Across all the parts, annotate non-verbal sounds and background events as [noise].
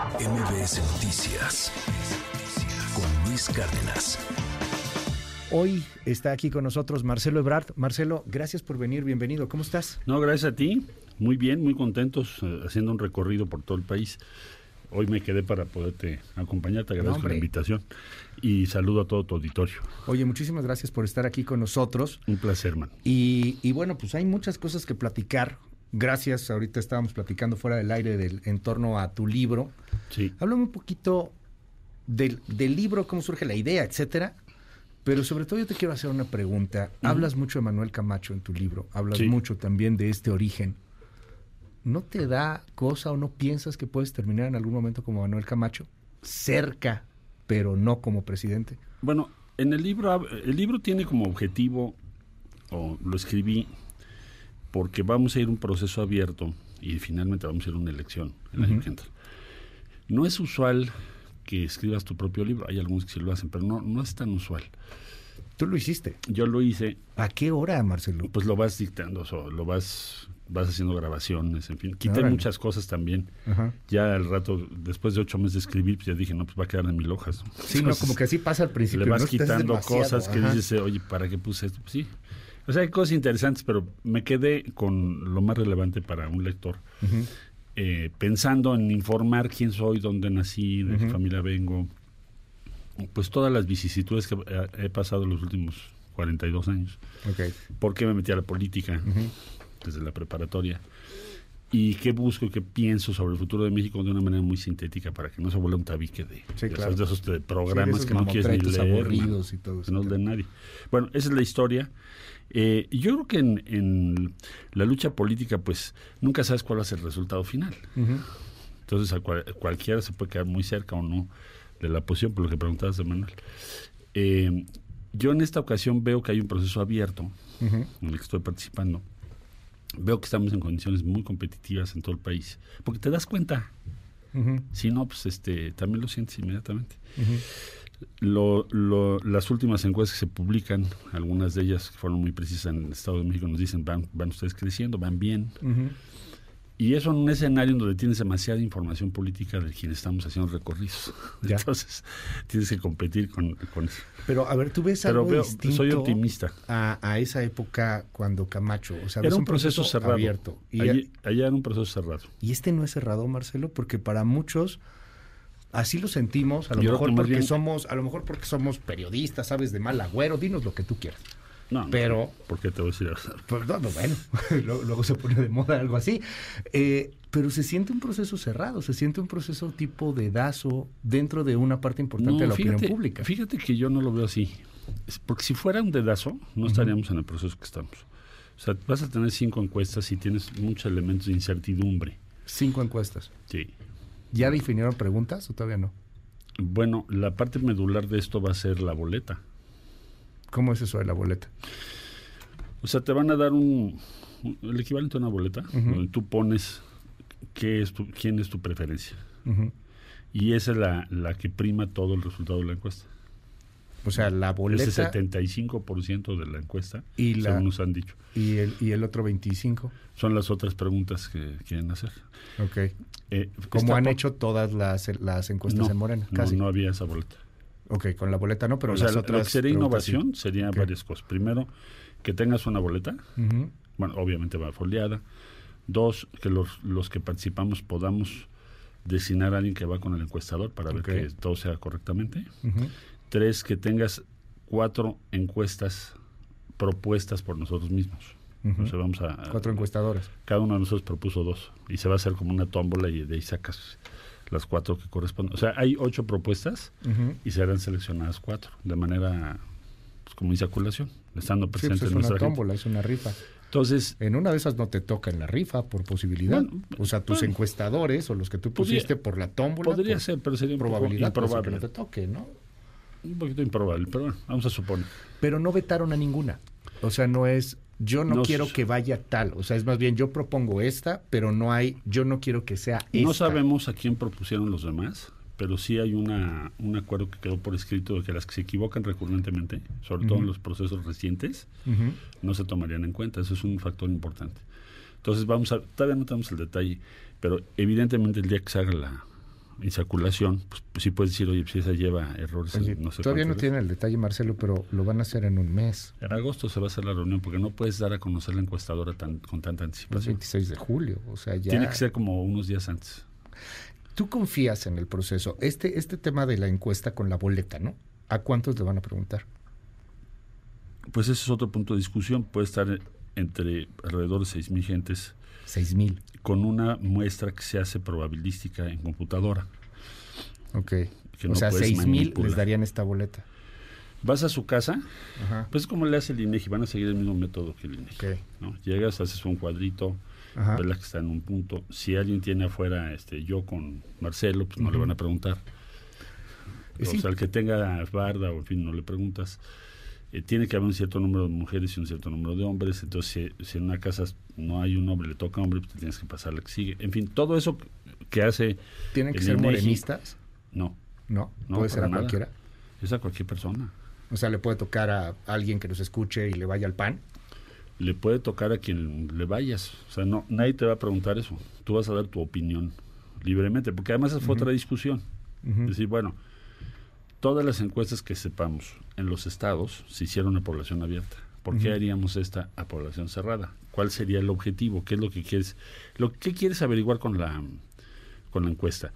MBS Noticias con Luis Cárdenas. Hoy está aquí con nosotros Marcelo Ebrard. Marcelo, gracias por venir, bienvenido. ¿Cómo estás? No, gracias a ti. Muy bien, muy contentos eh, haciendo un recorrido por todo el país. Hoy me quedé para poderte acompañar, te agradezco la invitación y saludo a todo tu auditorio. Oye, muchísimas gracias por estar aquí con nosotros. Un placer, man. Y, y bueno, pues hay muchas cosas que platicar. Gracias, ahorita estábamos platicando fuera del aire del, en torno a tu libro. Sí. Háblame un poquito del, del libro, cómo surge la idea, etcétera. Pero sobre todo yo te quiero hacer una pregunta. Hablas mucho de Manuel Camacho en tu libro, hablas Sí. mucho también de este origen. ¿No te da cosa o no piensas que puedes terminar en algún momento como Manuel Camacho? Cerca, pero no como presidente. Bueno, en el libro, el libro tiene como objetivo, o lo escribí, porque vamos a ir a un proceso abierto y finalmente vamos a ir a una elección el año que entra. No es usual que escribas tu propio libro, hay algunos que sí lo hacen, pero no, no es tan usual. Tú lo hiciste. Yo lo hice, ¿A qué hora, Marcelo? pues lo vas dictando, o sea, lo vas, vas haciendo grabaciones, en fin. Quité Órale. muchas cosas también. Ajá. Ya al rato, después de ocho meses de escribir, pues ya dije, no, pues va a quedar en mil hojas. Sí, no, como que así pasa al principio. le vas quitando cosas que ajá. dices, oye, ¿para qué puse esto? Pues sí. O sea, hay cosas interesantes, pero me quedé con lo más relevante para un lector, eh, pensando en informar quién soy, dónde nací, de qué familia vengo, pues todas las vicisitudes que he, pasado los últimos 42 años. Ok. ¿Por qué me metí a la política desde la preparatoria? ¿Y qué busco y qué pienso sobre el futuro de México de una manera muy sintética para que no se vuelva un tabique de, Sí, de claro. esos, de Sí, programas esos que no quieres ni leer? aburridos ¿no? y todo que no eso. de nadie. Bueno, esa es la historia. Eh, yo creo que en, en la lucha política, pues nunca sabes cuál va a ser el resultado final. Entonces, a cual- cualquiera se puede quedar muy cerca o no de la posición, por lo que preguntabas Manuel. Eh, yo en esta ocasión veo que hay un proceso abierto en el que estoy participando. Veo que estamos en condiciones muy competitivas en todo el país. Porque te das cuenta. Si no, pues este, también lo sientes inmediatamente. Lo, lo- las últimas encuestas que se publican, algunas de ellas fueron muy precisas en el Estado de México, nos dicen van, van ustedes creciendo, van bien. Y eso en un escenario en donde tienes demasiada información política de quien estamos haciendo recorridos. Ya. [laughs] Entonces, tienes que competir con, con eso. Pero a ver, tú ves Pero algo veo, distinto soy optimista. a, a esa época cuando Camacho, o sea, Era ves un proceso, cerrado. abierto. Y, Allí- allá era un proceso cerrado. y este no es cerrado, Marcelo, porque para muchos así lo sentimos, a lo Yo mejor porque bien- somos, a lo mejor porque somos periodistas, sabes de mal agüero, dinos lo que tú quieras. No, Pero- ¿Por qué te voy a decir? [laughs] Pues, no, no, bueno, [laughs] luego, se pone de moda algo así. Eh, pero se siente un proceso cerrado, se siente un proceso tipo dedazo dentro de una parte importante de la fíjate, opinión pública. Fíjate que yo no lo veo así. Porque si fuera un dedazo, no estaríamos en el proceso que estamos. O sea, vas a tener cinco encuestas y tienes muchos elementos de incertidumbre. Cinco encuestas. Sí. ¿Ya definieron preguntas o todavía no? Bueno, la parte medular de esto va a ser la boleta. ¿Cómo es eso de la boleta? O sea, te van a dar un, el equivalente a una boleta, donde tú pones qué es tu, quién es tu preferencia. Y esa es la, la que prima todo el resultado de la encuesta. O sea, la boleta Ese 75% de la encuesta, Y la- según nos han dicho. y el, y el otro 25. Son las otras preguntas que quieren hacer. Ok. Eh, Como han hecho todas las, las encuestas no, en Morena, no, casi. No, había esa boleta. Ok, con la boleta no, pero o sea, las otras lo que sería preguntas sí. innovación sería Ok. varias cosas. Primero, que tengas una boleta. Ujú. Bueno, obviamente va foliada. Dos, que los, los que participamos podamos designar a alguien que va con el encuestador para Ok. ver que todo sea correctamente. Ujú. Tres, que tengas cuatro encuestas propuestas por nosotros mismos. Sea, vamos a, a- Cuatro encuestadoras. Cada uno de nosotros propuso dos. Y se va a hacer como una tómbola y de ahí sacas las cuatro que corresponden. O sea, hay ocho propuestas y serán seleccionadas cuatro de manera pues, como insaculación, estando Sí, presente pues es una nuestra gente. tómbola, es una rifa. Entonces, En una de esas no te toca en la rifa por posibilidad. Bueno, o sea, tus bueno. encuestadores o los que tú Podría- pusiste por la tómbola. podría por ser, pero sería probabilidad improbable. que no te toque, ¿no? Un poquito improbable, pero bueno, vamos a suponer. Pero no vetaron a ninguna. O sea, no es yo no, No quiero que vaya tal. O sea, es más bien yo propongo esta, pero no hay, yo no quiero que sea esta. No sabemos a quién propusieron los demás, pero sí hay una, un acuerdo que quedó por escrito de que las que se equivocan recurrentemente, sobre todo en los procesos recientes, no se tomarían en cuenta. Eso es un factor importante. Entonces vamos a, todavía no tenemos el detalle, pero evidentemente el día que se haga la, insaculación, pues, pues sí puedes decir, oye, si esa lleva errores. Oye, en no sé todavía no tiene el detalle, Marcelo, pero lo van a hacer en un mes, En agosto se va a hacer la reunión porque no puedes dar a conocer la encuestadora tan, con tanta el anticipación. 26 de julio. O sea, ya. Tiene que ser como unos días antes. Tú confías en el proceso. Este, este tema de la encuesta con la boleta, ¿no? ¿A cuántos le van a preguntar? Pues ese es otro punto de discusión. Puede estar entre alrededor de 6.000 gentes Seis mil. con una muestra que se hace probabilística en computadora. Ok. Que o no sea, puedes seis mil manipular. les darían esta boleta. Vas a su casa, Ajá. pues como le hace el INEGI, van a seguir el mismo método que el INEGI. Llegas, haces un cuadrito, Ajá. ves la que está en un punto. Si alguien tiene afuera este, yo con Marcelo, pues no le van a preguntar. O sea, el que tenga barda o en fin, no le preguntas. Eh, tiene que haber un cierto número de mujeres y un cierto número de hombres. Entonces, si, si en una casa no hay un hombre, le toca hombre, pues te tienes que pasar la que sigue. En fin, todo eso que hace. ¿Tienen que ser INEGI, morenistas? No, No, No, puede ser a nada. cualquiera. es a cualquier persona. O sea, le puede tocar a alguien que nos escuche y le vaya al pan. Le puede tocar a quien le vayas. O sea, no, nadie te va a preguntar eso. Tú vas a dar tu opinión libremente, porque además esa fue otra discusión. Es decir, bueno, todas las encuestas que sepamos en los estados se hicieron a población abierta. ¿Por qué haríamos esta a población cerrada? ¿Cuál sería el objetivo? ¿Qué es lo que quieres? Lo ¿Qué quieres averiguar con la con la encuesta?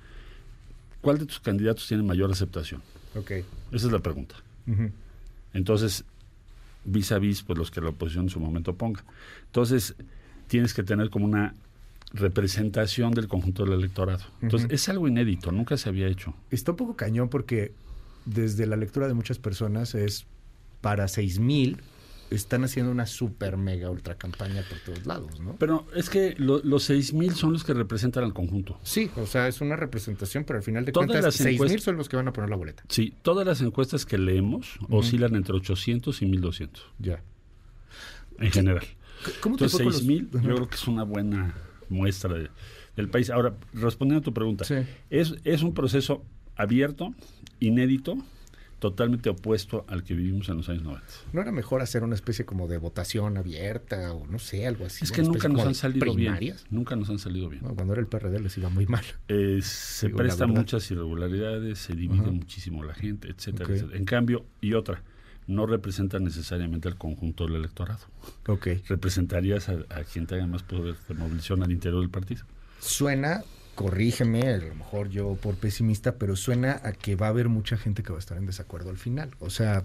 ¿Cuál de tus candidatos tiene mayor aceptación? Ok. Esa es la pregunta. Entonces, vis a vis, pues los que la oposición en su momento ponga. Entonces, tienes que tener como una representación del conjunto del electorado. Entonces, es algo inédito, nunca se había hecho. Está un poco cañón porque desde la lectura de muchas personas es para seis mil están haciendo una super mega ultra campaña por todos lados, ¿no? Pero es que lo- los 6.000 son los que representan al conjunto. Sí, o sea, es una representación, pero al final de Todas cuentas, las seis mil encuestas- son los que van a poner la boleta. Sí, todas las encuestas que leemos oscilan entre 800 y 1.200, Ya. en general. ¿Cómo te Entonces, fue con los- 6.000 Ajá. yo creo que es una buena muestra de- del país. Ahora, respondiendo a tu pregunta, Sí. es, es un proceso abierto, inédito, totalmente opuesto al que vivimos en los años 90. ¿No era mejor hacer una especie como de votación abierta o no sé, algo así? Es que nunca nos han salido primarias? bien. Nunca nos han salido bien. No, cuando era el PRD les iba muy mal. Eh, se Digo, prestan muchas irregularidades, se divide Ajá. muchísimo la gente, etcétera, etcétera. En cambio, y otra, no representa necesariamente al conjunto del electorado. Ok. Representarías a, a quien tenga más poder de movilización al interior del partido. Suena, corrígeme, a lo mejor yo por pesimista, pero suena a que va a haber mucha gente que va a estar en desacuerdo al final. O sea,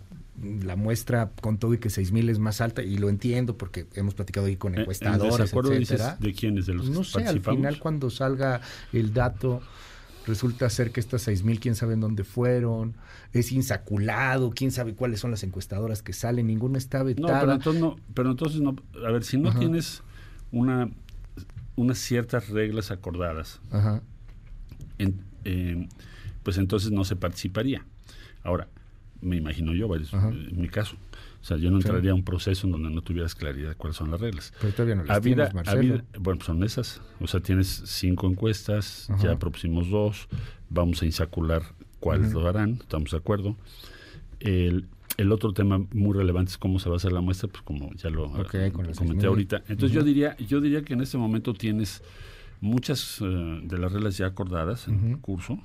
la muestra con todo y que 6.000 es más alta, y lo entiendo porque hemos platicado ahí con Eh, ¿En encuestadores, dices etcétera. de quiénes? ¿De los no sé, al final cuando salga el dato, resulta ser que estas 6.000, quién sabe en dónde fueron, es insaculado, quién sabe cuáles son las encuestadoras que salen, ninguna está No, vetada. pero entonces no, pero entonces no, a ver, si no Ajá. tienes una unas ciertas reglas acordadas, Ajá. en- eh, pues entonces no se participaría. Ahora, me imagino yo, Ajá. en mi caso, o sea, yo no entraría a un proceso en donde no tuvieras claridad de cuáles son las reglas. Pero todavía no las Habida- tienes, Marcelo. habida- bueno, son esas. O sea, tienes cinco encuestas, Ajá. ya propusimos dos, vamos a insacular cuáles Ujú. lo harán, estamos de acuerdo. El, el otro tema muy relevante es cómo se va a hacer la muestra, pues como ya lo eh, con comenté 6,000. ahorita. Entonces yo diría, yo diría que en este momento tienes muchas eh, de las reglas ya acordadas en curso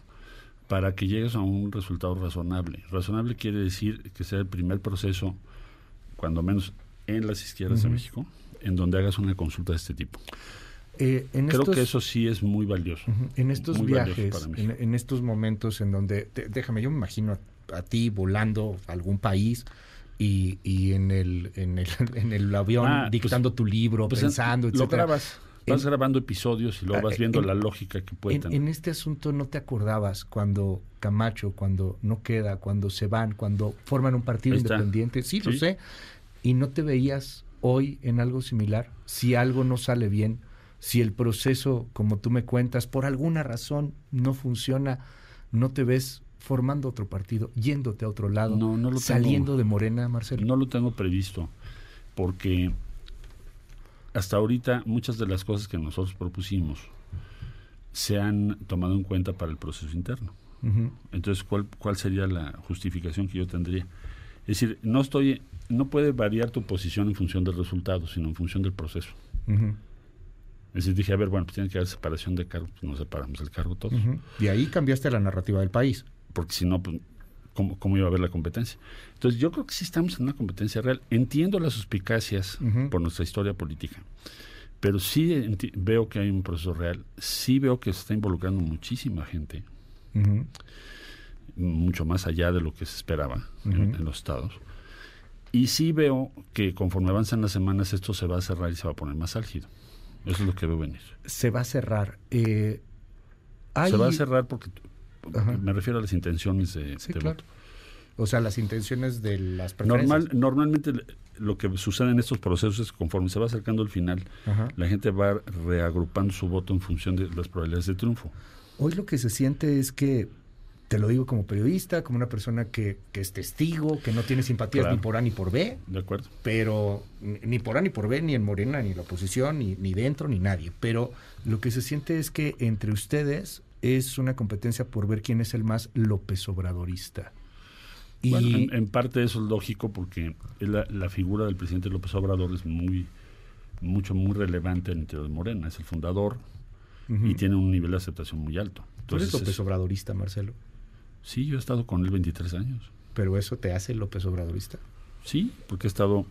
para que llegues a un resultado razonable. Razonable quiere decir que sea el primer proceso, cuando menos en las izquierdas de. México, en donde hagas una consulta de este tipo. Eh, en Creo estos- que eso sí es muy valioso. En estos viajes, en, en estos momentos en donde, te- déjame, yo me imagino a, a ti volando a algún país y, y en, el, en, el, [laughs] en el avión Ah, pues- dictando tu libro, Pues, pensando, lo etcétera. grabas, vas En- grabando episodios y luego Ah, vas viendo en- la lógica que puede En, tener. en este asunto no te acordabas cuando Camacho, cuando no queda, cuando se van, cuando forman un partido independiente. Sí, lo sé. Y no te veías hoy en algo similar. Si algo no sale bien, si el proceso, como tú me cuentas, por alguna razón no funciona, no te ves formando otro partido, yéndote a otro lado, No, no lo tengo. saliendo de Morena, Marcelo. No lo tengo previsto, porque hasta ahorita muchas de las cosas que nosotros propusimos se han tomado en cuenta para el proceso interno. Entonces, ¿cuál, ¿cuál sería la justificación que yo tendría? Es decir, no estoy, no puede variar tu posición en función del resultado, sino en función del proceso. Ujú. Entonces dije, a ver, bueno, pues tiene que haber separación de cargos, pues nos separamos el cargo todos. Ujú. Y ahí cambiaste la narrativa del país. Porque si no, pues, ¿cómo, ¿cómo iba a haber la competencia? Entonces yo creo que sí estamos en una competencia real. Entiendo las suspicacias por nuestra historia política, pero sí veo que hay un proceso real, sí veo que se está involucrando muchísima gente, mucho más allá de lo que se esperaba en, los estados. Y sí veo que conforme avanzan las semanas esto se va a cerrar y se va a poner más álgido. Eso es lo que veo venir. Se va a cerrar. Eh, hay- Se va a cerrar porque Ajá. me refiero a las intenciones de, Sí, de claro. voto. O sea, las intenciones de las preferencias. Normal, normalmente lo que sucede en estos procesos es que conforme se va acercando el final, Ajá. la gente va reagrupando su voto en función de las probabilidades de triunfo. Hoy lo que se siente es que, te lo digo como periodista, como una persona que, que es testigo, que no tiene simpatías Claro. ni por A ni por B, ¿De acuerdo? pero ni ni por A ni por B, ni en Morena, ni la oposición, ni, ni dentro, ni nadie. Pero lo que se siente es que entre ustedes es una competencia por ver quién es el más López Obradorista. Y Bueno, en, en parte eso es lógico porque la, la figura del presidente López Obrador es muy, mucho, muy relevante en el interior de Morena. Es el fundador y tiene un nivel de aceptación muy alto. tú eres López Obradorista, Marcelo, sí, yo he estado con él 23 años. pero eso te hace López Obradorista. Sí, porque he estado...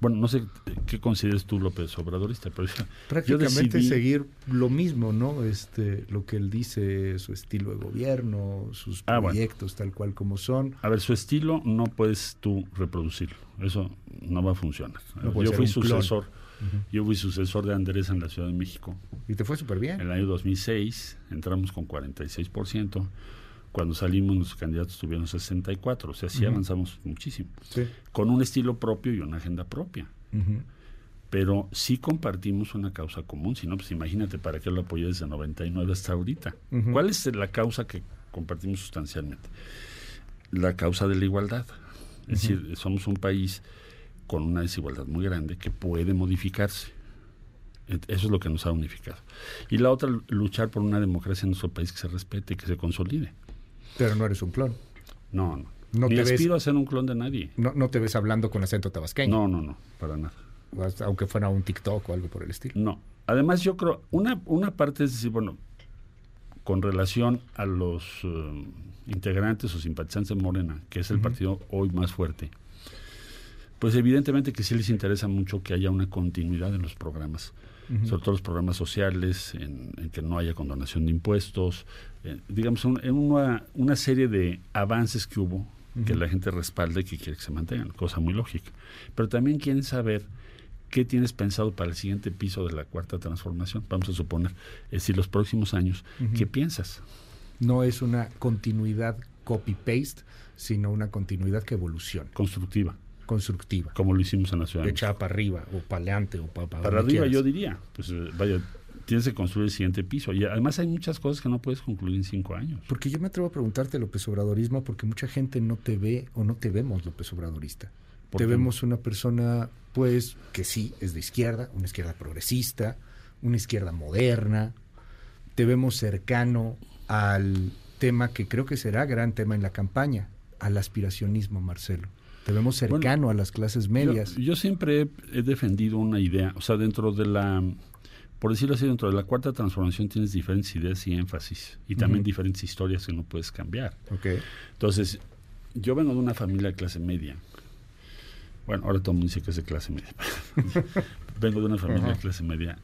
Bueno, no sé qué consideres tú López Obradorista, pero yo, yo prácticamente decidí- seguir lo mismo, ¿no? Este, lo que él dice, su estilo de gobierno, sus Ah, bueno. proyectos tal cual como son. A ver, su estilo no puedes tú reproducirlo. Eso no va a funcionar. No yo fui un clon. sucesor. Yo fui sucesor de Andrés en la Ciudad de México. Y te fue súper En bien. el año 2006 entramos con 46%. Cuando salimos, nuestros candidatos tuvieron 64%. O sea, sí avanzamos muchísimo. Sí. Con un estilo propio y una agenda propia. Pero sí compartimos una causa común. Si no, pues imagínate para qué lo apoyé desde 99 hasta ahorita. ¿Cuál es la causa que compartimos sustancialmente? La causa de la igualdad. Es decir, somos un país con una desigualdad muy grande que puede modificarse. Eso es lo que nos ha unificado. Y la otra, luchar por una democracia en nuestro país que se respete y que se consolide. Pero no eres un clon. No, no. No Ni te ves- aspiro a ser un clon de nadie. No, no te ves hablando con acento tabasqueño. No, no, no, para nada. Aunque fuera un TikTok o algo por el estilo. No. Además, yo creo, una, una parte es decir, bueno, con relación a los eh, integrantes o simpatizantes de Morena, que es el partido hoy más fuerte, pues evidentemente que sí les interesa mucho que haya una continuidad en los programas, sobre todo los programas sociales, en, en que no haya condonación de impuestos, eh, digamos, un- en una, una serie de avances que hubo que la gente respalda y que quiere que se mantengan, cosa muy lógica. Pero también quieren saber qué tienes pensado para el siguiente piso de la cuarta transformación, vamos a suponer, es decir, los próximos años. ¿qué piensas? No es una continuidad copy-paste, sino una continuidad que evoluciona, Constructiva, constructiva. como lo hicimos en la ciudad. Echada para arriba o para adelante o para, México. Para arriba yo diría, pues eh, vaya, tienes que construir el siguiente piso. Y además hay muchas cosas que no puedes concluir en cinco años. Porque yo me atrevo a preguntarte López Obradorismo porque mucha gente no te ve o no te vemos López Obradorista. ¿Por Te qué? vemos una persona, pues, que sí es de izquierda, una izquierda progresista, una izquierda moderna. Te vemos cercano al tema que creo que será gran tema en la campaña, al aspiracionismo, Marcelo. Te vemos cercano a las clases medias. Yo, yo siempre he, he defendido una idea, o sea, dentro de la, por decirlo así, dentro de la cuarta transformación tienes diferentes ideas y énfasis, y también diferentes historias que no puedes cambiar. Ok. Entonces, yo vengo de una familia de clase media. Bueno, ahora todo el mundo dice que es de clase media. [laughs] vengo de una familia de clase media,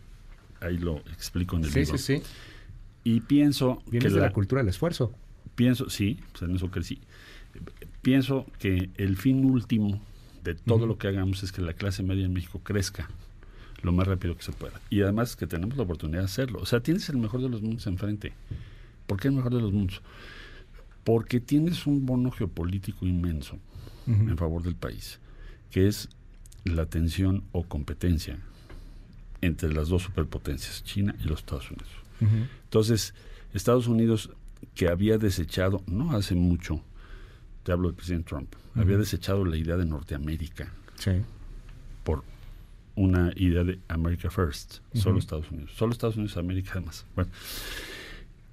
ahí lo explico en el Sí, libro. sí, sí. Y pienso Vienes que de la, la cultura del esfuerzo. pienso, sí, pues en eso crecí. Pienso que el fin último de todo lo que hagamos es que la clase media en México crezca lo más rápido que se pueda. Y además que tenemos la oportunidad de hacerlo. O sea, tienes el mejor de los mundos enfrente. ¿Por qué el mejor de los mundos? Porque tienes un bono geopolítico inmenso Ujú. en favor del país, que es la tensión o competencia entre las dos superpotencias, China y los Estados Unidos. Entonces, Estados Unidos, que había desechado, no hace mucho, te hablo del presidente Trump, había desechado la idea de Norteamérica Sí. por una idea de America First, solo. Estados Unidos, solo Estados Unidos, América además. Bueno,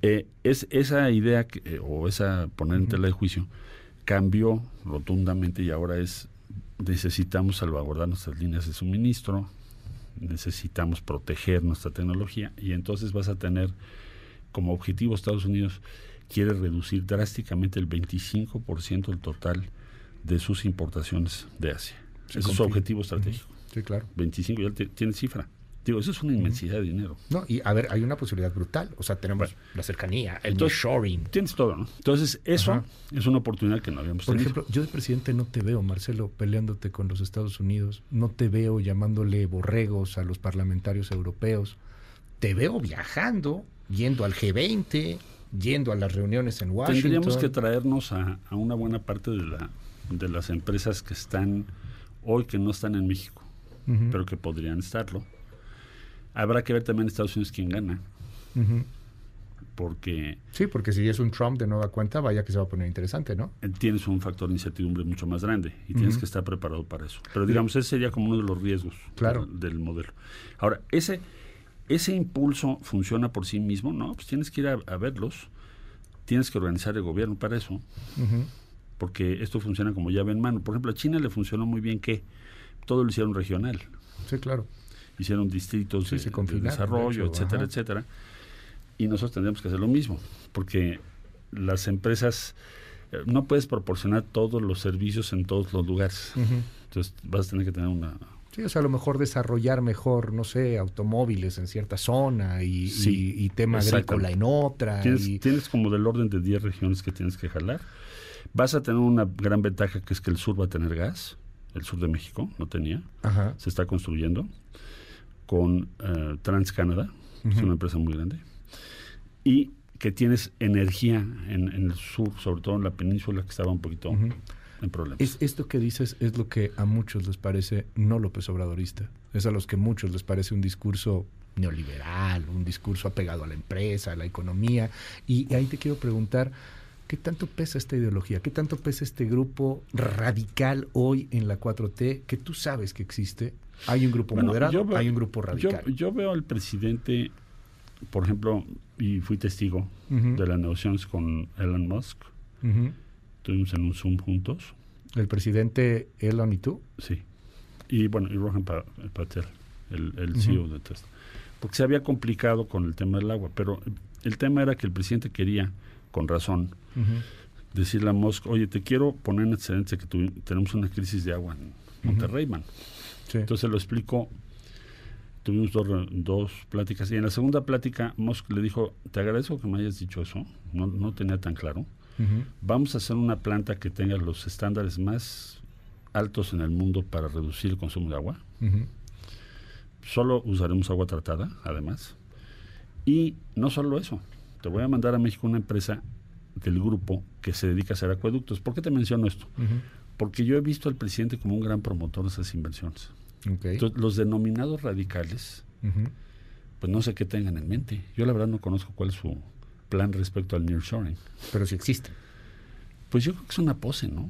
eh, es, esa idea que, eh, o esa poner en tela de juicio cambió rotundamente y ahora es necesitamos salvaguardar nuestras líneas de suministro, necesitamos proteger nuestra tecnología y entonces vas a tener como objetivo Estados Unidos quiere reducir drásticamente el 25% del total de sus importaciones de Asia. Ese es su objetivo estratégico. Sí, claro. 25, ya tiene cifra. Digo, eso es una inmensidad de dinero. No, y a ver, hay una posibilidad brutal. O sea, tenemos la cercanía, el shoring. Tienes todo, ¿no? Entonces, eso es una oportunidad que no habíamos Por ejemplo, yo de presidente no te veo, Marcelo, peleándote con los Estados Unidos. No te veo llamándole borregos a los parlamentarios europeos. Te veo viajando, yendo al G20, yendo a las reuniones en Washington. Tendríamos que traernos a, a una buena parte de, la, de las empresas que están hoy, que no están en México, pero que podrían estarlo Habrá que ver también en Estados Unidos quién gana. Porque... Sí, porque si es un Trump de nueva cuenta, vaya que se va a poner interesante, ¿no? Eh, tienes un factor de incertidumbre mucho más grande y tienes que estar preparado para eso. Pero digamos, ese sería como uno de los riesgos claro. del, modelo. Ahora, ese, ese impulso funciona por sí mismo, ¿no? Pues tienes que ir a, verlos, tienes que organizar el gobierno para eso, porque esto funciona como llave en mano. Por ejemplo, a China le funcionó muy bien que todo lo hicieron regional. Sí, claro hicieron distritos de, desarrollo, etcétera, etcétera. Y nosotros tendríamos que hacer lo mismo, porque las empresas eh, no puedes proporcionar todos los servicios en todos los lugares. Entonces vas a tener que tener una... Sí, o sea, a lo mejor desarrollar mejor, no sé, automóviles en cierta zona y, y, tema agrícola en otra. Tienes, tienes como del orden de 10 regiones que tienes que jalar. Vas a tener una gran ventaja que es que el sur va a tener gas. El sur de México no tenía. Se está construyendo con uh, TransCanada, es una empresa muy grande, y que tienes energía en, el sur, sobre todo en la península, que estaba un poquito en problemas. Es, esto que dices es lo que a muchos les parece no López Obradorista, es a los que muchos les parece un discurso neoliberal, un discurso apegado a la empresa, a la economía, y ahí te quiero preguntar, ¿Qué tanto pesa esta ideología? ¿Qué tanto pesa este grupo radical hoy en la 4T que tú sabes que existe? Hay un grupo moderado, hay un grupo radical. Yo, veo al presidente, por ejemplo, y fui testigo de las negociaciones con Elon Musk. Estuvimos en un Zoom juntos. ¿El presidente Elon y tú? Sí. Y bueno, y Rohan Patel, el, el CEO de Tesla. Porque se había complicado con el tema del agua, pero el tema era que el presidente quería con razón, decirle a Musk, oye, te quiero poner en excelencia que tenemos una crisis de agua en Monterrey, man. Entonces lo explicó, tuvimos dos, dos, pláticas y en la segunda plática Musk le dijo, te agradezco que me hayas dicho eso, no, no tenía tan claro. Vamos a hacer una planta que tenga los estándares más altos en el mundo para reducir el consumo de agua. Solo usaremos agua tratada, además. Y no solo eso, te voy a mandar a México una empresa del grupo que se dedica a hacer acueductos. ¿Por qué te menciono esto? Porque yo he visto al presidente como un gran promotor de esas inversiones. Entonces, los denominados radicales, pues no sé qué tengan en mente. Yo la verdad no conozco cuál es su plan respecto al nearshoring. Pero si existe. Pues yo creo que es una pose, ¿no?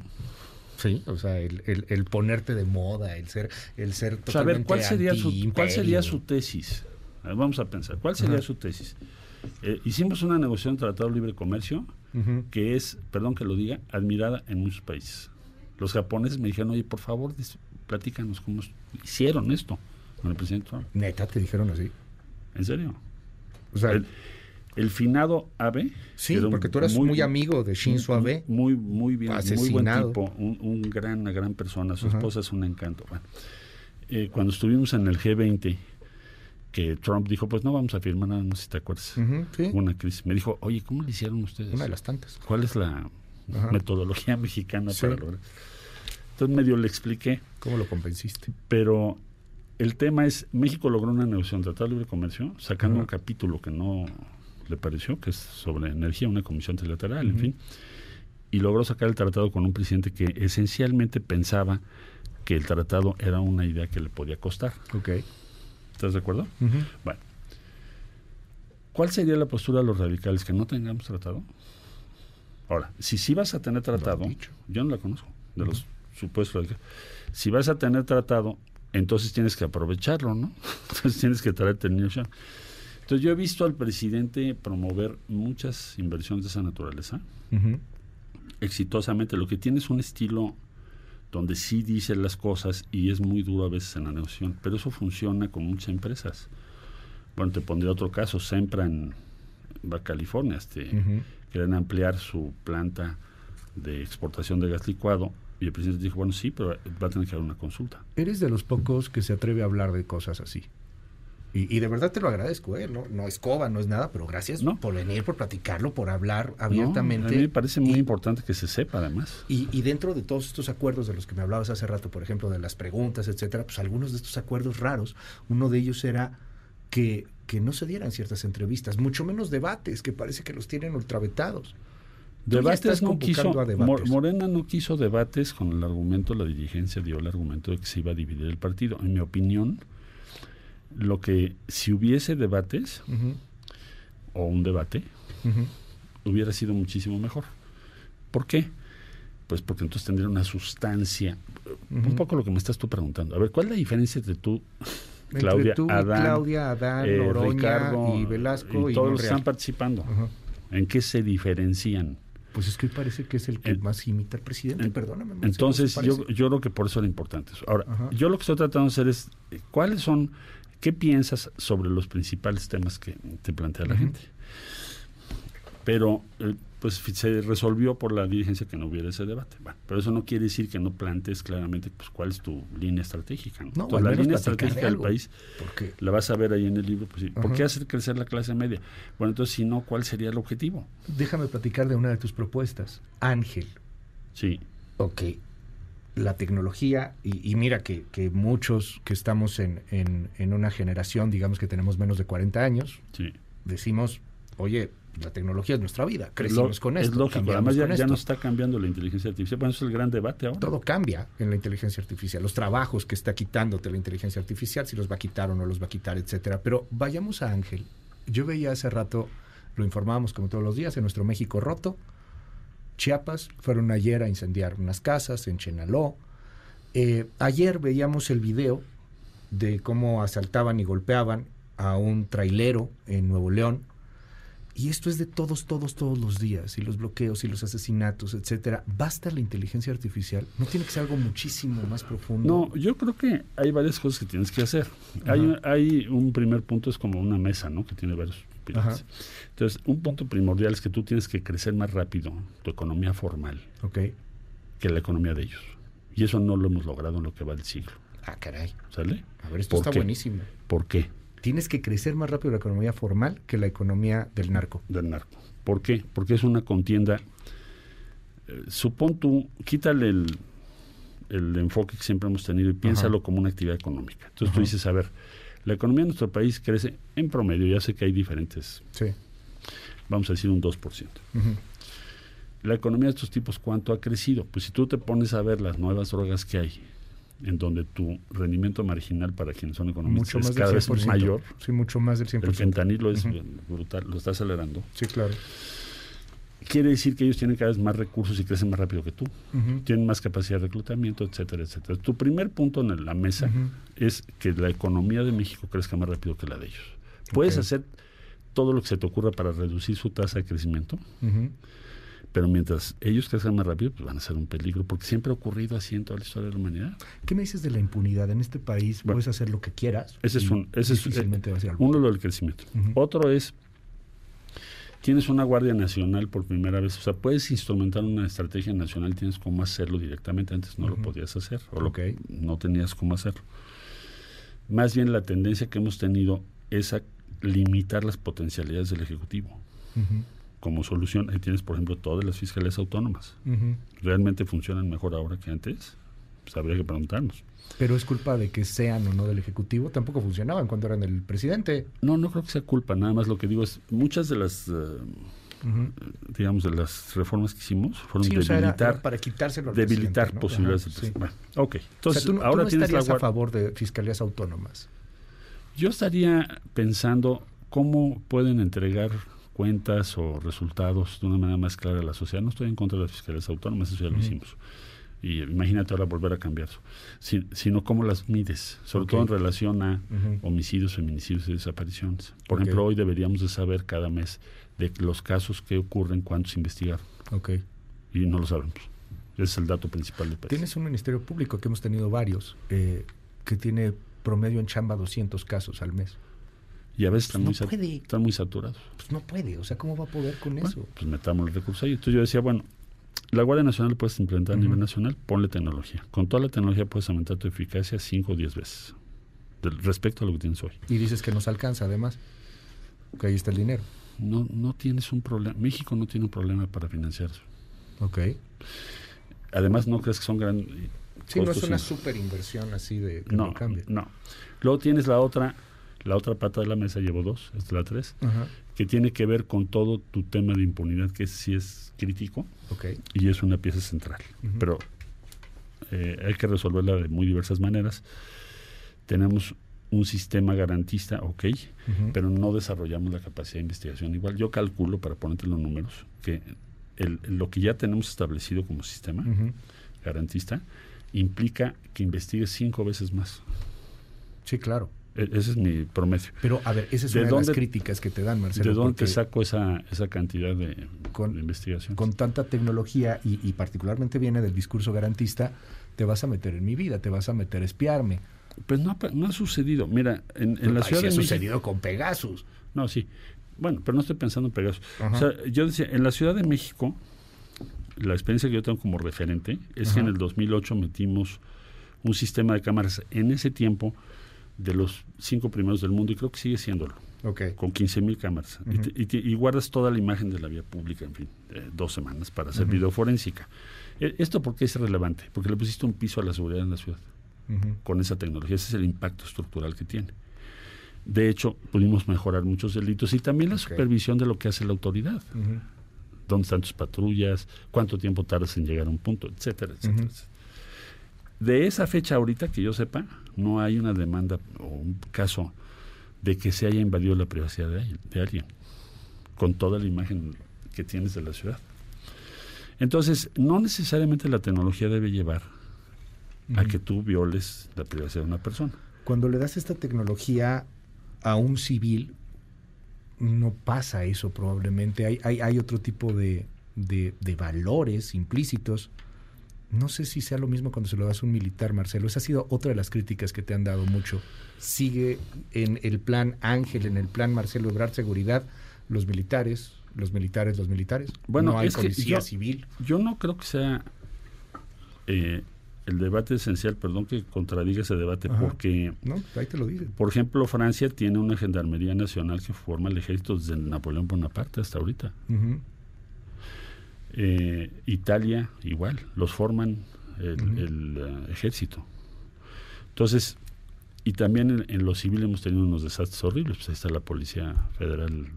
Sí, o sea, el, el, ponerte de moda, el ser, el ser totalmente ¿cuál sería, su, ¿cuál sería su tesis? vamos a pensar, ¿cuál sería su tesis? Eh, hicimos una negociación de Tratado de Libre Comercio que es, perdón que lo diga, admirada en muchos países. Los japoneses me dijeron, oye, por favor, platícanos cómo hicieron esto con el presidente Trump. Neta, te dijeron así. ¿En serio? O sea, el, finado Abe. Sí, porque tú eras muy, amigo de Shinzo Abe. Muy, muy bien, muy buen tipo, un, gran, una gran persona. Su esposa es un encanto. Bueno, eh, cuando estuvimos en el G20, que Trump dijo, pues no vamos a firmar nada, no sé si te acuerdas. Una crisis. Me dijo, oye, ¿cómo le hicieron ustedes? Una de las tantas. ¿Cuál es la metodología [laughs] mexicana para lograr? Entonces medio le expliqué. ¿Cómo lo convenciste? Pero el tema es, México logró una negociación de Tratado de Libre Comercio, sacando un capítulo que no le pareció, que es sobre energía, una comisión trilateral, en fin, y logró sacar el tratado con un presidente que esencialmente pensaba que el tratado era una idea que le podía costar. Okay. ¿Estás de acuerdo? Bueno. ¿Cuál sería la postura de los radicales? ¿Que no tengamos tratado? Ahora, si sí vas a tener tratado, yo no la conozco, de los supuestos radicales. Si vas a tener tratado, entonces tienes que aprovecharlo, ¿no? [laughs] Entonces tienes que traerte el Entonces yo he visto al presidente promover muchas inversiones de esa naturaleza, exitosamente. Lo que tiene es un estilo donde sí dice las cosas y es muy duro a veces en la negociación, pero eso funciona con muchas empresas. Bueno, te pondré otro caso, Sempra en California, este, quieren ampliar su planta de exportación de gas licuado y el presidente dijo, bueno, sí, pero va a tener que haber una consulta. Eres de los pocos que se atreve a hablar de cosas así. Y, de verdad te lo agradezco, ¿eh? No, no es coba, no es nada, pero gracias por venir, por platicarlo, por hablar abiertamente. a mí me parece muy importante que se sepa, además. Y, y, dentro de todos estos acuerdos de los que me hablabas hace rato, por ejemplo, de las preguntas, etcétera, pues algunos de estos acuerdos raros, uno de ellos era que, que no se dieran ciertas entrevistas, mucho menos debates, que parece que los tienen ultravetados. Debates no quiso, Morena no quiso debates con el argumento, la dirigencia dio el argumento de que se iba a dividir el partido. En mi opinión, lo que si hubiese debates o un debate hubiera sido muchísimo mejor. ¿Por qué? Pues porque entonces tendría una sustancia. Un poco lo que me estás tú preguntando. A ver, ¿cuál es la diferencia entre tú, Claudia, Adán, Claudia, Adán eh, Ricardo, y Velasco y, todos están participando? ¿En qué se diferencian? Pues es que parece que es el que más imita al presidente, perdóname. Entonces, yo, yo creo que por eso era importante. Ahora, yo lo que estoy tratando de hacer es, ¿cuáles son ¿Qué piensas sobre los principales temas que te plantea la gente? Pero eh, pues se resolvió por la dirigencia que no hubiera ese debate. Bueno, pero eso no quiere decir que no plantees claramente pues cuál es tu línea estratégica. ¿no? la línea estratégica del país la vas a ver ahí en el libro. Pues, ¿Por qué hacer crecer la clase media? Bueno, entonces si no, ¿cuál sería el objetivo? Déjame platicar de una de tus propuestas. Ángel. Sí. Ok la tecnología, y, mira que, muchos que estamos en, en, una generación, digamos que tenemos menos de 40 años, decimos, oye, la tecnología es nuestra vida, crecimos con esto. Es lógico, además ya, ya, no está cambiando la inteligencia artificial, bueno, eso es el gran debate ahora. Todo cambia en la inteligencia artificial, los trabajos que está quitándote la inteligencia artificial, si los va a quitar o no los va a quitar, etcétera. Pero vayamos a Ángel. Yo veía hace rato, lo informábamos como todos los días, en nuestro México roto, Chiapas, fueron ayer a incendiar unas casas en Chenaló. Eh, ayer veíamos el video de cómo asaltaban y golpeaban a un trailero en Nuevo León. Y esto es de todos, todos, todos los días, y los bloqueos y los asesinatos, etcétera. ¿Basta la inteligencia artificial? ¿No tiene que ser algo muchísimo más profundo? No, yo creo que hay varias cosas que tienes que hacer. Hay, hay, un primer punto, es como una mesa, ¿no? Que tiene varios entonces, un punto primordial es que tú tienes que crecer más rápido tu economía formal que la economía de ellos. Y eso no lo hemos logrado en lo que va del siglo. Ah, caray. ¿Sale? A ver, esto está buenísimo. ¿Por qué? Tienes que crecer más rápido la economía formal que la economía del narco. Del narco. ¿Por qué? Porque es una contienda. Eh, supón tú, quítale el, el, enfoque que siempre hemos tenido y piénsalo como una actividad económica. Entonces tú dices, a ver, la economía de nuestro país crece en promedio, ya sé que hay diferentes, sí. vamos a decir un 2%. La economía de estos tipos, ¿cuánto ha crecido? Pues si tú te pones a ver las nuevas drogas que hay, en donde tu rendimiento marginal para quienes son economistas es cada vez mayor. Sí, mucho más del 100%. El fentanilo es brutal, lo está acelerando. Sí, claro quiere decir que ellos tienen cada vez más recursos y crecen más rápido que tú. Tienen más capacidad de reclutamiento, etcétera, etcétera. Tu primer punto en la mesa es que la economía de México crezca más rápido que la de ellos. Puedes hacer todo lo que se te ocurra para reducir su tasa de crecimiento, pero mientras ellos crezcan más rápido, pues van a ser un peligro, porque siempre ha ocurrido así en toda la historia de la humanidad. ¿Qué me dices de la impunidad? En este país puedes hacer lo que quieras. Ese es un, ese es, uno lo del crecimiento. Otro es tienes una Guardia Nacional por primera vez, o sea, puedes instrumentar una estrategia nacional, tienes cómo hacerlo directamente, antes no lo podías hacer, o lo que no tenías cómo hacerlo. Más bien la tendencia que hemos tenido es a limitar las potencialidades del Ejecutivo. Como solución, ahí tienes, por ejemplo, todas las fiscalías autónomas. ¿Realmente funcionan mejor ahora que antes? Pues habría que preguntarnos. Pero es culpa de que sean o no del Ejecutivo. Tampoco funcionaban cuando eran el presidente. No, no creo que sea culpa. Nada más lo que digo es, muchas de las, eh, digamos, de las reformas que hicimos fueron debilitar, para quitárselo debilitar posibilidades de Bueno, ok. Entonces, ahora tienes la a favor de fiscalías autónomas. Yo estaría pensando cómo pueden entregar cuentas o resultados de una manera más clara a la sociedad. No estoy en contra de las fiscalías autónomas, eso ya lo hicimos y imagínate ahora volver a cambiar, sino cómo las mides, sobre todo en relación a homicidios, feminicidios y desapariciones. Por ejemplo, hoy deberíamos de saber cada mes de los casos que ocurren, cuántos investigar. Okay. Y no lo sabemos. Ese es el dato principal del país. Tienes un ministerio público que hemos tenido varios, eh, que tiene promedio en chamba 200 casos al mes. Y a veces están, Pues muy, no sat- puede. están muy saturados. Pues no puede, o sea, ¿cómo va a poder con Bueno, eso? pues metamos los recursos ahí. Entonces yo decía, bueno, la Guardia Nacional puedes implementar a nivel nacional, ponle tecnología. Con toda la tecnología puedes aumentar tu eficacia 5 o 10 veces del- respecto a lo que tienes hoy. Y dices que nos alcanza además, que ahí está el dinero. No, no tienes un problema. México no tiene un problema para financiar eso. Ok. Además, no crees que son grandes. Sí, no es una super inversión así de que no, No, no. Luego tienes la otra, la otra pata de la mesa, llevo dos, esta es la tres, Ajá. que tiene que ver con todo tu tema de impunidad, que sí es crítico Ok. y es una pieza central. Pero eh, hay que resolverla de muy diversas maneras. Tenemos un sistema garantista, ok, pero no desarrollamos la capacidad de investigación igual. Yo calculo, para ponerte los números, que el- lo que ya tenemos establecido como sistema garantista implica que investigues cinco veces más. Sí, claro. E- ese es mi promedio. Pero, a ver, esa es ¿De una de las críticas que te dan, Marcelo. ¿De dónde te saco esa, esa cantidad de, Con- de investigación? Con tanta tecnología y, y particularmente viene del discurso garantista, te vas a meter en mi vida, te vas a meter a espiarme. Pues no no ha sucedido. Mira, en, en la Ay, Ciudad sí de ha México... sucedido con Pegasus. No, sí. Bueno, pero no estoy pensando en Pegasus. Ajá. O sea, yo decía, en la Ciudad de México, la experiencia que yo tengo como referente es que en el 2008 metimos un sistema de cámaras en ese tiempo de los cinco primeros del mundo y creo que sigue siéndolo, Ok. con 15 mil cámaras. Y Ujú. te- y, te- y guardas toda la imagen de la vía pública, en fin, eh, dos semanas para hacer. Eh, ¿Esto por qué es relevante? Porque le pusiste un piso a la seguridad en la ciudad con esa tecnología. Ese es el impacto estructural que tiene. De hecho, pudimos mejorar muchos delitos y también la supervisión de lo que hace la autoridad. ¿Dónde están tus patrullas? ¿Cuánto tiempo tardas en llegar a un punto? Etcétera, etcétera. Etcétera. De esa fecha ahorita, que yo sepa, no hay una demanda o un caso de que se haya invadido la privacidad de, alguien- de alguien, con toda la imagen que tienes de la ciudad. Entonces, no necesariamente la tecnología debe llevar a que tú violes la privacidad de una persona. Cuando le das esta tecnología a un civil, no pasa eso probablemente. Hay, hay, hay otro tipo de, de- de valores implícitos. No sé si sea lo mismo cuando se lo das a un militar, Marcelo. Esa ha sido otra de las críticas que te han dado mucho. Sigue en el plan Ángel, en el plan Marcelo Ebrard Seguridad, los militares, los militares, los militares. Bueno, no hay es que policía yo- civil. Yo no creo que sea eh, el debate esencial, perdón que contradiga ese debate, Ajá. porque, No, ahí te lo por ejemplo, Francia tiene una gendarmería nacional que forma el ejército desde Napoleón Bonaparte hasta ahorita. Eh, Italia igual, los forman el, eh, ejército. Entonces, y también en, en lo civil hemos tenido unos desastres horribles, pues ahí está la Policía Federal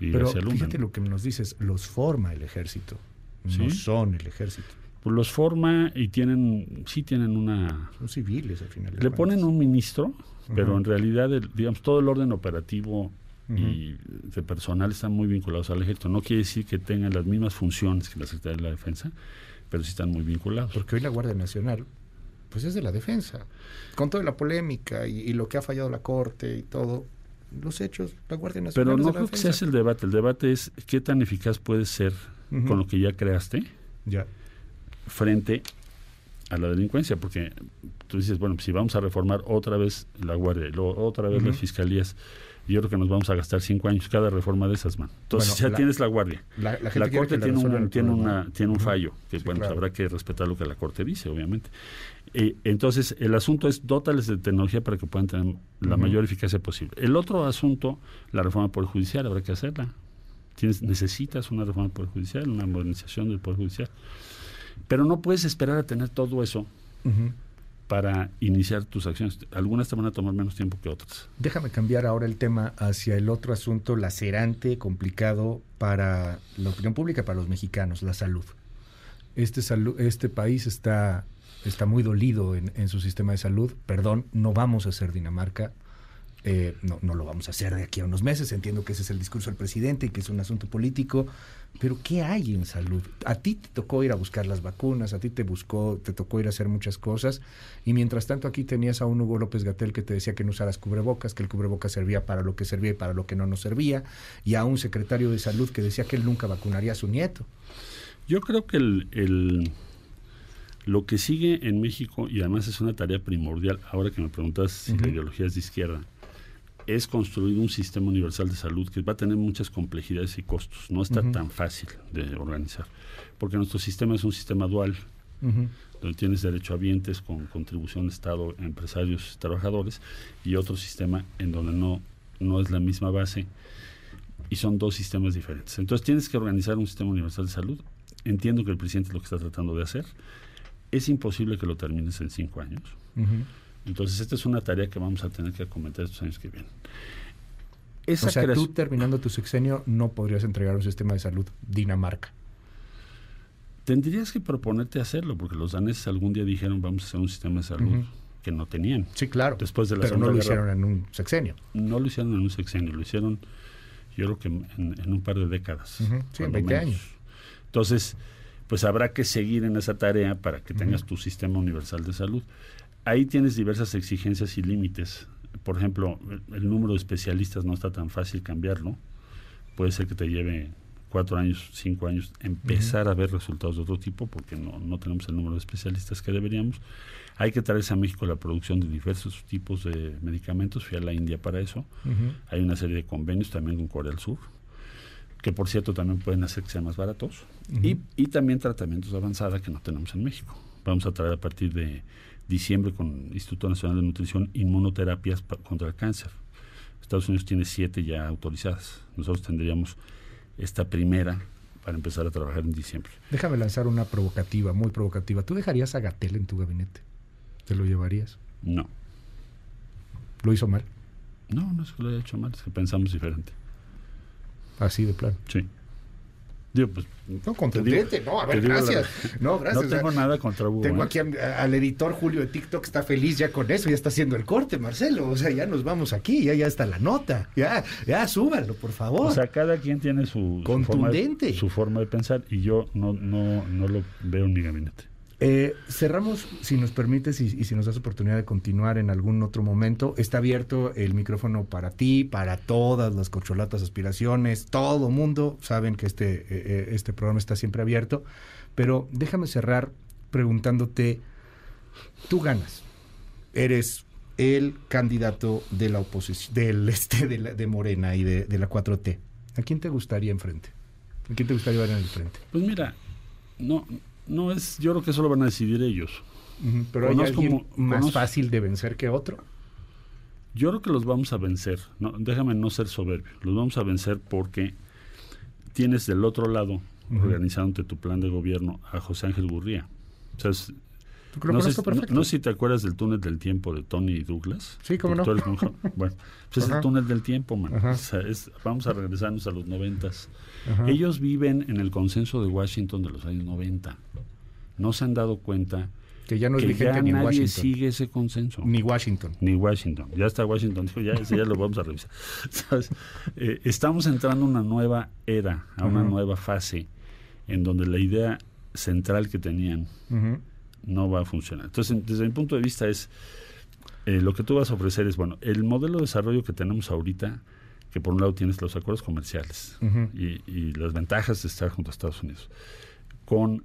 y Pero fíjate lo que nos dices, los forma el ejército, no son el ejército. Pues los forma y tienen, sí tienen una, Son civiles al final. Le cuentas. ponen un ministro, pero en realidad, el- digamos, todo el orden operativo Y de personal están muy vinculados al ejército. No quiere decir que tengan las mismas funciones que la Secretaría de la Defensa, pero sí están muy vinculados. Porque hoy la Guardia Nacional, pues es de la defensa. Con toda la polémica y, y lo que ha fallado la Corte y todo, los hechos, la Guardia Nacional Pero no creo que defensa. ese el debate. El debate es qué tan eficaz puedes ser con lo que ya creaste Ya. frente a la delincuencia. Porque tú dices, bueno, pues si vamos a reformar otra vez la Guardia luego otra vez las fiscalías, yo creo que nos vamos a gastar cinco años cada reforma de esas, man. Entonces Bueno, ya la- tienes la Guardia. La, la gente La Corte tiene, un, tiene, una, tiene un fallo, que Sí, bueno, pues claro. habrá que respetar lo que la Corte dice, obviamente. Eh, entonces, el asunto es dótales de tecnología para que puedan tener la Ujú. mayor eficacia posible. El otro asunto, la reforma Poder Judicial, habrá que hacerla. Tienes, necesitas una reforma Poder Judicial, una modernización del Poder Judicial. Pero no puedes esperar a tener todo eso Ujú. Para iniciar tus acciones. Algunas te van a tomar menos tiempo que otras. Déjame cambiar ahora el tema hacia el otro asunto lacerante, complicado para la opinión pública, para los mexicanos, la salud. Este, este país está, está muy dolido en, en su sistema de salud. Perdón, no vamos a ser Dinamarca. Eh, no, no lo vamos a hacer de aquí a unos meses. Entiendo que ese es el discurso del presidente y que es un asunto político. Pero ¿qué hay en salud? A ti te tocó ir a buscar las vacunas, a ti te buscó, te tocó ir a hacer muchas cosas. Y mientras tanto aquí tenías a un Hugo López Gatel que te decía que no usaras cubrebocas, que el cubrebocas servía para lo que servía y para lo que no nos servía. Y a un secretario de salud que decía que él nunca vacunaría a su nieto. Yo creo que el, el- Lo que sigue en México, y además es una tarea primordial, ahora que me preguntas si la ideología es de izquierda, es construir un sistema universal de salud que va a tener muchas complejidades y costos. No está tan fácil de organizar, porque nuestro sistema es un sistema dual, donde tienes derecho a vientes con contribución de Estado, empresarios, trabajadores, y otro sistema en donde no, no es la misma base y son dos sistemas diferentes. Entonces tienes que organizar un sistema universal de salud. Entiendo que el presidente lo que está tratando de hacer es imposible que lo termines en cinco años. Entonces, esta es una tarea que vamos a tener que acometer estos años que vienen. Esa o sea, tú terminando tu sexenio no podrías entregar un sistema de salud Dinamarca. Tendrías que proponerte hacerlo, porque los daneses algún día dijeron vamos a hacer un sistema de salud que no tenían. Sí, claro. Después de la pero no lo hicieron en un sexenio. No lo hicieron en un sexenio, lo hicieron yo creo que en, un par de décadas. Sí, en 20 años. Entonces, pues habrá que seguir en esa tarea para que tengas tu sistema universal de salud. Ahí tienes diversas exigencias y límites. Por ejemplo, el, número de especialistas no está tan fácil cambiarlo. Puede ser que te lleve cuatro años, cinco años empezar a ver resultados de otro tipo porque no, no tenemos el número de especialistas que deberíamos. Hay que traerse a México la producción de diversos tipos de medicamentos. Fui a la India para eso. Hay una serie de convenios también con Corea del Sur que por cierto también pueden hacer que sean más baratos, y, y, también tratamientos de avanzada que no tenemos en México. Vamos a traer a partir de diciembre con el Instituto Nacional de Nutrición inmunoterapias contra el cáncer. Estados Unidos tiene siete ya autorizadas. Nosotros tendríamos esta primera para empezar a trabajar en diciembre. Déjame lanzar una provocativa, muy provocativa. ¿Tú dejarías a Gatel en tu gabinete? ¿Te lo llevarías? No. ¿Lo hizo mal? No, no es que lo haya hecho mal, es que pensamos diferente. Así de plano. Sí. Digo, pues, no, contundente, no, a ver, gracias. no, gracias. No tengo nada contra Hugo. Tengo ¿eh? aquí al editor Julio de TikTok, está feliz ya con eso, ya está haciendo el corte, Marcelo. O sea, ya nos vamos aquí, ya, ya está la nota. Ya, ya, súbanlo, por favor. O sea, cada quien tiene su, Contundente. Su, forma de, pensar y yo no, no, no lo veo en mi gabinete. Eh, cerramos, si nos permites y, si nos das oportunidad de continuar en algún otro momento. Está abierto el micrófono para ti, para todas las corcholatas aspiraciones, todo mundo. Saben que este, eh, eh, este programa está siempre abierto. Pero déjame cerrar preguntándote, tú ganas, eres el candidato de la oposición, del [laughs] este, de, Morena y de, de la 4T. ¿A quién te gustaría enfrente? ¿A quién te gustaría ver en el frente? Pues mira, no no es, yo creo que eso lo van a decidir ellos. Pero hay alguien más fácil de vencer que otro. Yo creo que los vamos a vencer. No, déjame no ser soberbio. Los vamos a vencer porque tienes del otro lado, organizándote tu plan de gobierno, a José Ángel Gurría. O sea, no, sé, no, sé, si te acuerdas del túnel del tiempo de Tony Douglas. Sí, cómo no. [laughs] bueno, pues es el túnel del tiempo, man. vamos a regresarnos a los noventas. Ellos viven en el consenso de Washington de los años 90. No se han dado cuenta que ya no es vigente ni nadie Washington. sigue ese consenso. Ni Washington. Ni Washington. Ya está Washington, ya, ese ya lo vamos a revisar. [laughs] Eh, estamos entrando a una nueva era, a una nueva fase, en donde la idea central que tenían no va a funcionar. Entonces, desde mi punto de vista es, eh, lo que tú vas a ofrecer es, bueno, el modelo de desarrollo que tenemos ahorita, que por un lado tienes los acuerdos comerciales y, y, las ventajas de estar junto a Estados Unidos, con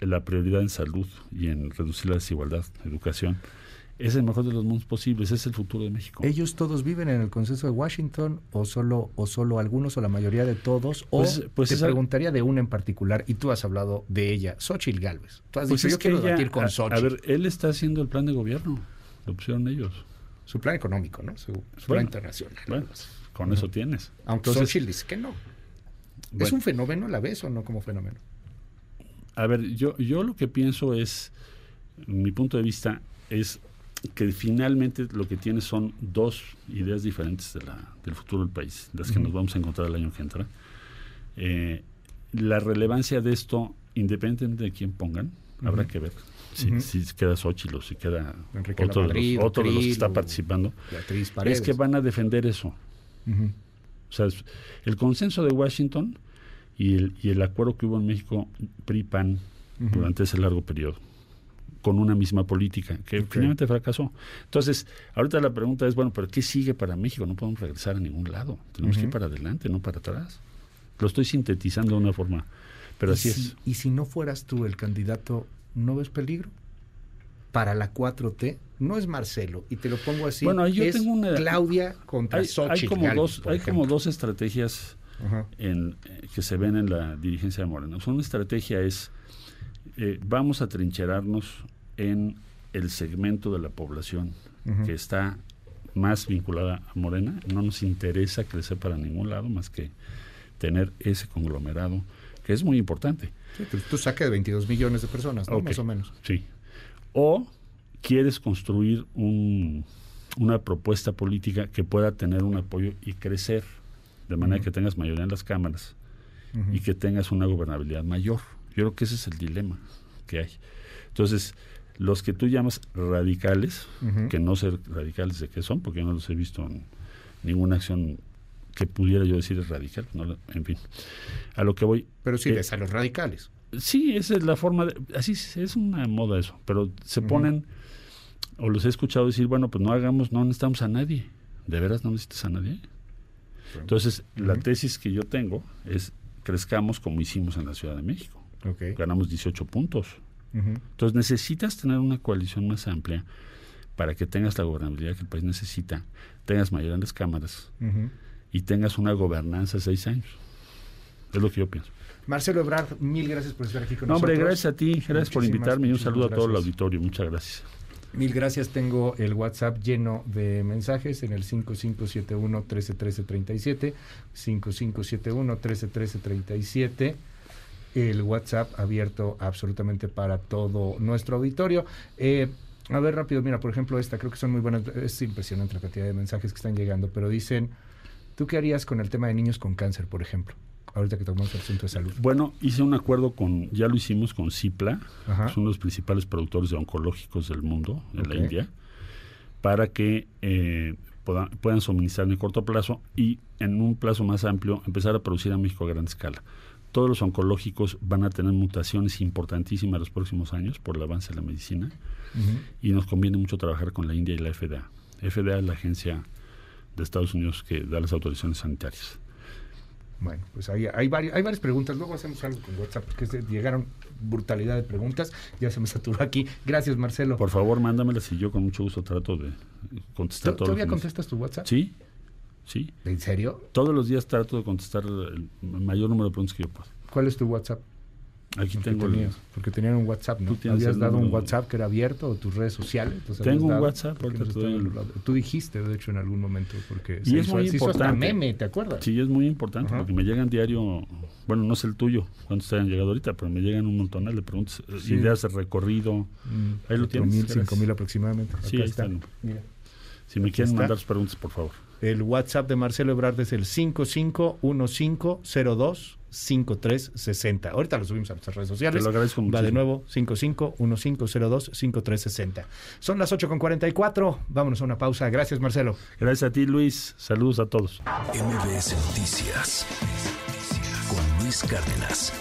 la prioridad en salud y en reducir la desigualdad, educación, es el mejor de los mundos posibles, es el futuro de México. ¿Ellos todos viven en el consenso de Washington o solo o solo algunos o la mayoría de todos? O pues, pues te preguntaría de una en particular y tú has hablado de ella, Xochitl Galvez. Tú has pues dicho, yo quiero debatir con a, A ver, él está haciendo el plan de gobierno, lo pusieron ellos. Su plan económico, ¿no? Su, plan internacional. Bueno, con eso tienes. Aunque Xochitl dice que no. ¿Es un fenómeno a la vez o no como fenómeno? A ver, yo, yo lo que pienso es, mi punto de vista es que finalmente lo que tiene son dos ideas diferentes de la, del futuro del país, las que nos vamos a encontrar el año que entra. Eh, la relevancia de esto, independientemente de quién pongan, habrá que ver. Si, si queda Xochitl o si queda otro, de los, otro de los que está participando, es que van a defender eso. O sea, el consenso de Washington y el, y el acuerdo que hubo en México PRI-PAN durante ese largo periodo con una misma política, que finalmente fracasó. Entonces, ahorita la pregunta es, bueno, ¿pero qué sigue para México? No podemos regresar a ningún lado. Tenemos que ir para adelante, no para atrás. Lo estoy sintetizando de una forma, pero así es. ¿Y si no fueras tú el candidato ¿no ves peligro? Para la 4T no es Marcelo, y te lo pongo así, Bueno, yo es tengo una- Claudia contra Hay, hay Xochitl como, dos, hay como dos estrategias en, eh, que se ven en la dirigencia de Morena. O sea, una estrategia es, eh, vamos a trincherarnos en el segmento de la población que está más vinculada a Morena. No nos interesa crecer para ningún lado más que tener ese conglomerado, que es muy importante. Sí, tú, tú saca de 22 millones de personas, ¿no? Más o menos. Sí. O quieres construir un- una propuesta política que pueda tener un apoyo y crecer, de manera que tengas mayoría en las cámaras y que tengas una gobernabilidad mayor. Yo creo que ese es el dilema que hay. Entonces, los que tú llamas radicales, que no sé radicales de qué son, porque yo no los he visto en ninguna acción que pudiera yo decir es radical, no en fin. A lo que voy, Pero sí Eh, a los radicales. Sí, esa es la forma de... Así es, una moda eso, pero se ponen, o los he escuchado decir, bueno, pues no hagamos, no necesitamos a nadie. ¿De veras no necesitas a nadie? Entonces, la tesis que yo tengo es, crezcamos como hicimos en la Ciudad de México. Ganamos 18 puntos. Entonces, necesitas tener una coalición más amplia para que tengas la gobernabilidad que el país necesita, tengas mayoría en las cámaras y tengas una gobernanza de seis años. Es lo que yo pienso. Marcelo Ebrard, mil gracias por estar aquí con No, hombre, nosotros. gracias a ti, gracias por Muchísimas, invitarme y un saludo a todo el gracias. auditorio. Muchas gracias. Mil gracias. Tengo el WhatsApp lleno de mensajes en el 5571-131337. 5571-131337. El WhatsApp abierto absolutamente para todo nuestro auditorio. Eh, a ver, rápido, mira, por ejemplo, esta creo que son muy buenas. Es impresionante la cantidad de mensajes que están llegando, pero dicen: ¿Tú qué harías con el tema de niños con cáncer, por ejemplo? Ahorita que tomamos el asunto de salud. Bueno, hice un acuerdo con, ya lo hicimos con Cipla, Ajá. son los principales productores de oncológicos del mundo, en la India, para que eh, puedan, puedan suministrar en el corto plazo y en un plazo más amplio empezar a producir a México a gran escala. Todos los oncológicos van a tener mutaciones importantísimas los próximos años por el avance de la medicina y nos conviene mucho trabajar con la India y la FDA. FDA es la agencia de Estados Unidos que da las autorizaciones sanitarias. Bueno, pues hay, hay, vari- hay varias preguntas. Luego hacemos algo con WhatsApp, porque se- llegaron brutalidad de preguntas. [laughs] Ya se me saturó aquí. Gracias, Marcelo. Por favor, mándamelas y yo con mucho gusto trato de contestar ¿Tú- todo. ¿Todavía contestas tu WhatsApp? Sí, sí. ¿En serio? Todos los días trato de contestar el mayor número de preguntas que yo pueda. ¿Cuál es tu WhatsApp? Aquí El que tengo el- tenías, porque tenían un WhatsApp, ¿no? Tú Habías el dado un. WhatsApp que era abierto o tus redes sociales. entonces Tengo un dado, WhatsApp, porque te Tú dijiste, de hecho, en algún momento, porque Y es hizo, muy se hizo hasta importante. meme, ¿te acuerdas? Sí, es muy importante Ajá. porque me llegan diario, bueno, no sé el tuyo, cuántos te hayan llegado ahorita, pero me llegan un montón de preguntas, eh, Sí. ideas de recorrido. Mm, Ahí lo tienes, mil, cinco mil aproximadamente. Sí, Acá ahí está. están. Mira. Si me quieren está. mandar sus preguntas, por favor. El WhatsApp de Marcelo Ebrard es el 5515025360. Ahorita lo subimos a nuestras redes Te sociales. lo agradezco Va mucho. de nuevo, 5515025360. Son las 8.44. Vámonos a una pausa. Gracias, Marcelo. Gracias a ti, Luis. Saludos a todos. MBS Noticias con Luis Cárdenas.